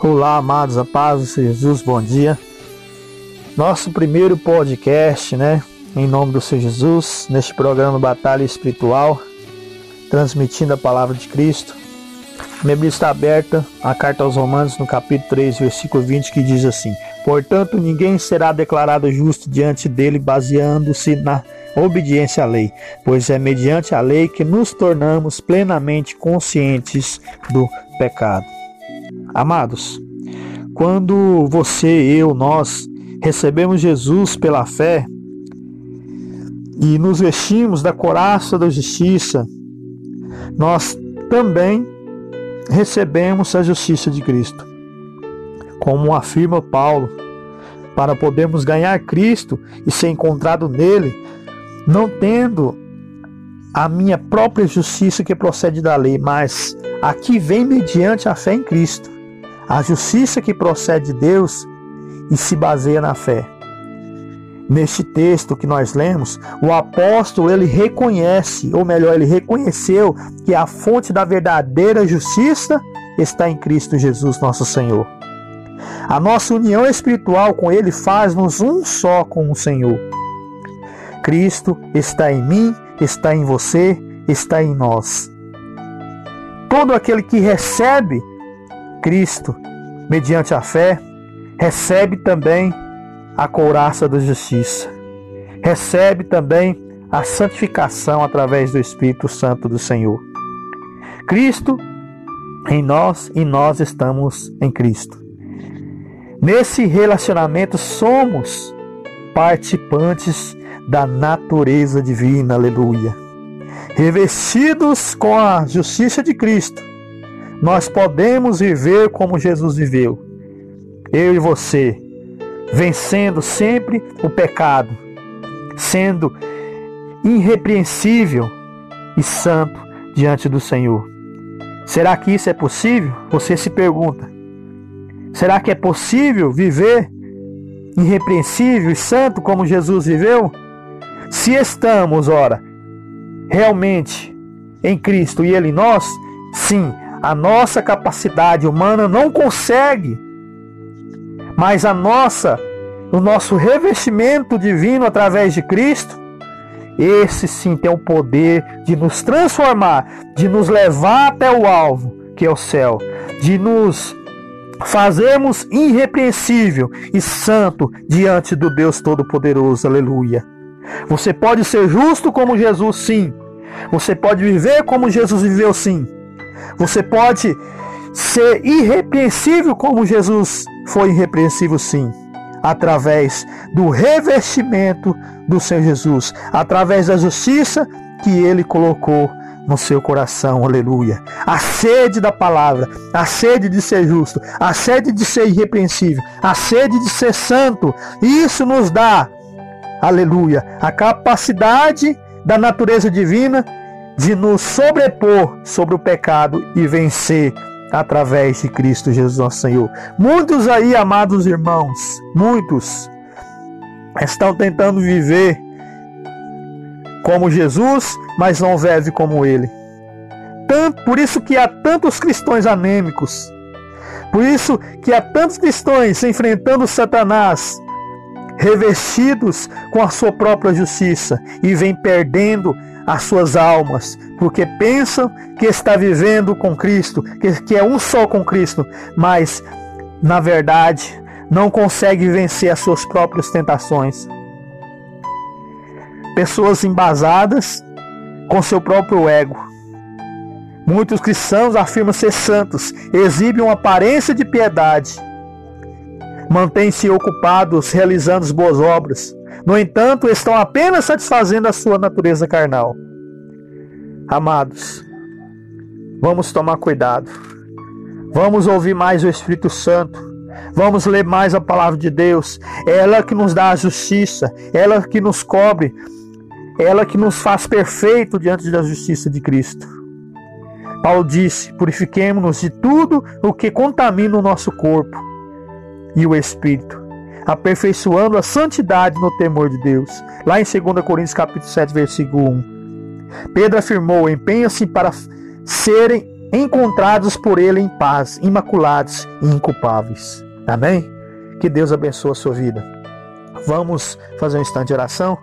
Olá, amados, a paz do Senhor Jesus, bom dia. Nosso primeiro podcast, né? Em nome do Senhor Jesus, neste programa Batalha Espiritual, transmitindo a palavra de Cristo. Minha Bíblia está aberta, a carta aos Romanos, no capítulo 3, versículo 20, que diz assim: Portanto, ninguém será declarado justo diante dele, baseando-se na obediência à lei, pois é mediante a lei que nos tornamos plenamente conscientes do pecado. Amados, quando você, eu, nós recebemos Jesus pela fé e nos vestimos da coraça da justiça, nós também recebemos a justiça de Cristo. Como afirma Paulo, para podermos ganhar Cristo e ser encontrado nele, não tendo a minha própria justiça que procede da lei, mas a que vem mediante a fé em Cristo a justiça que procede de Deus e se baseia na fé. Neste texto que nós lemos, o apóstolo ele reconhece, ou melhor, ele reconheceu que a fonte da verdadeira justiça está em Cristo Jesus, nosso Senhor. A nossa união espiritual com ele faz-nos um só com o Senhor. Cristo está em mim, está em você, está em nós. Todo aquele que recebe Cristo, mediante a fé, recebe também a couraça da justiça. Recebe também a santificação através do Espírito Santo do Senhor. Cristo em nós e nós estamos em Cristo. Nesse relacionamento somos participantes da natureza divina, aleluia. Revestidos com a justiça de Cristo, nós podemos viver como Jesus viveu. Eu e você, vencendo sempre o pecado, sendo irrepreensível e santo diante do Senhor. Será que isso é possível? Você se pergunta. Será que é possível viver irrepreensível e santo como Jesus viveu? Se estamos, ora, realmente em Cristo e Ele em nós, sim, a nossa capacidade humana não consegue, mas a nossa, o nosso revestimento divino através de Cristo, esse sim tem o poder de nos transformar, de nos levar até o alvo, que é o céu, de nos fazermos irrepreensível e santo diante do Deus Todo-Poderoso. Aleluia. Você pode ser justo como Jesus, sim. Você pode viver como Jesus viveu, sim. Você pode ser irrepreensível como Jesus foi irrepreensível, sim, através do revestimento do Senhor Jesus, através da justiça que ele colocou no seu coração, aleluia. A sede da palavra, a sede de ser justo, a sede de ser irrepreensível, a sede de ser santo, isso nos dá, aleluia, a capacidade da natureza divina de nos sobrepor sobre o pecado e vencer através de Cristo Jesus nosso Senhor. Muitos aí, amados irmãos, muitos estão tentando viver como Jesus, mas não vivem como ele. Tanto, por isso que há tantos cristãos anêmicos. Por isso que há tantos cristãos enfrentando Satanás, revestidos com a sua própria justiça e vem perdendo as suas almas, porque pensam que está vivendo com Cristo, que, que é um só com Cristo, mas na verdade não consegue vencer as suas próprias tentações. Pessoas embasadas com seu próprio ego. Muitos cristãos afirmam ser santos, exibem uma aparência de piedade, mantêm-se ocupados realizando boas obras, no entanto, estão apenas satisfazendo a sua natureza carnal. Amados, vamos tomar cuidado. Vamos ouvir mais o Espírito Santo. Vamos ler mais a palavra de Deus. Ela que nos dá a justiça, ela que nos cobre, ela que nos faz perfeito diante da justiça de Cristo. Paulo disse: purifiquemos-nos de tudo o que contamina o nosso corpo e o espírito aperfeiçoando a santidade no temor de Deus. Lá em 2 Coríntios capítulo 7, versículo 1. Pedro afirmou: empenha-se para serem encontrados por Ele em paz, imaculados e inculpáveis. Amém? Que Deus abençoe a sua vida. Vamos fazer um instante de oração?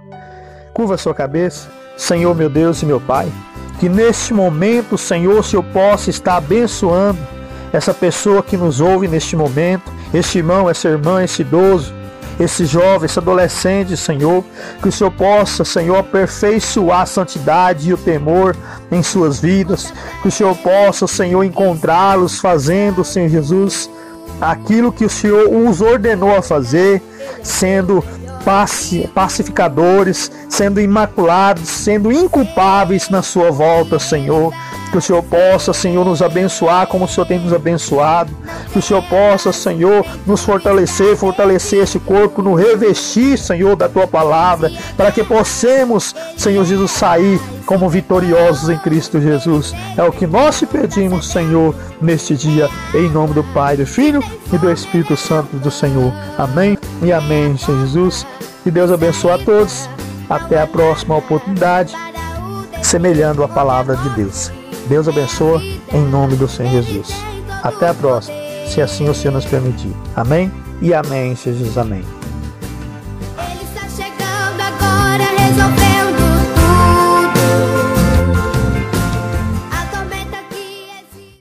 Curva a sua cabeça. Senhor, meu Deus e meu Pai, que neste momento, Senhor, se eu possa estar abençoando essa pessoa que nos ouve neste momento, este irmão, essa irmã, esse idoso, esse jovem, esse adolescente, Senhor, que o Senhor possa, Senhor, aperfeiçoar a santidade e o temor em suas vidas, que o Senhor possa, Senhor, encontrá-los fazendo, Senhor Jesus, aquilo que o Senhor os ordenou a fazer, sendo pacificadores, sendo imaculados, sendo inculpáveis na sua volta, Senhor. Que o Senhor possa, Senhor, nos abençoar como o Senhor tem nos abençoado. Que o Senhor possa, Senhor, nos fortalecer, fortalecer esse corpo, nos revestir, Senhor, da tua palavra, para que possamos, Senhor Jesus, sair como vitoriosos em Cristo Jesus. É o que nós te pedimos, Senhor, neste dia, em nome do Pai, do Filho e do Espírito Santo do Senhor. Amém e amém, Senhor Jesus. Que Deus abençoe a todos. Até a próxima oportunidade, semelhando a palavra de Deus. Deus abençoe em nome do Senhor Jesus. Até a próxima, se assim o Senhor nos permitir. Amém e amém, Jesus. Amém.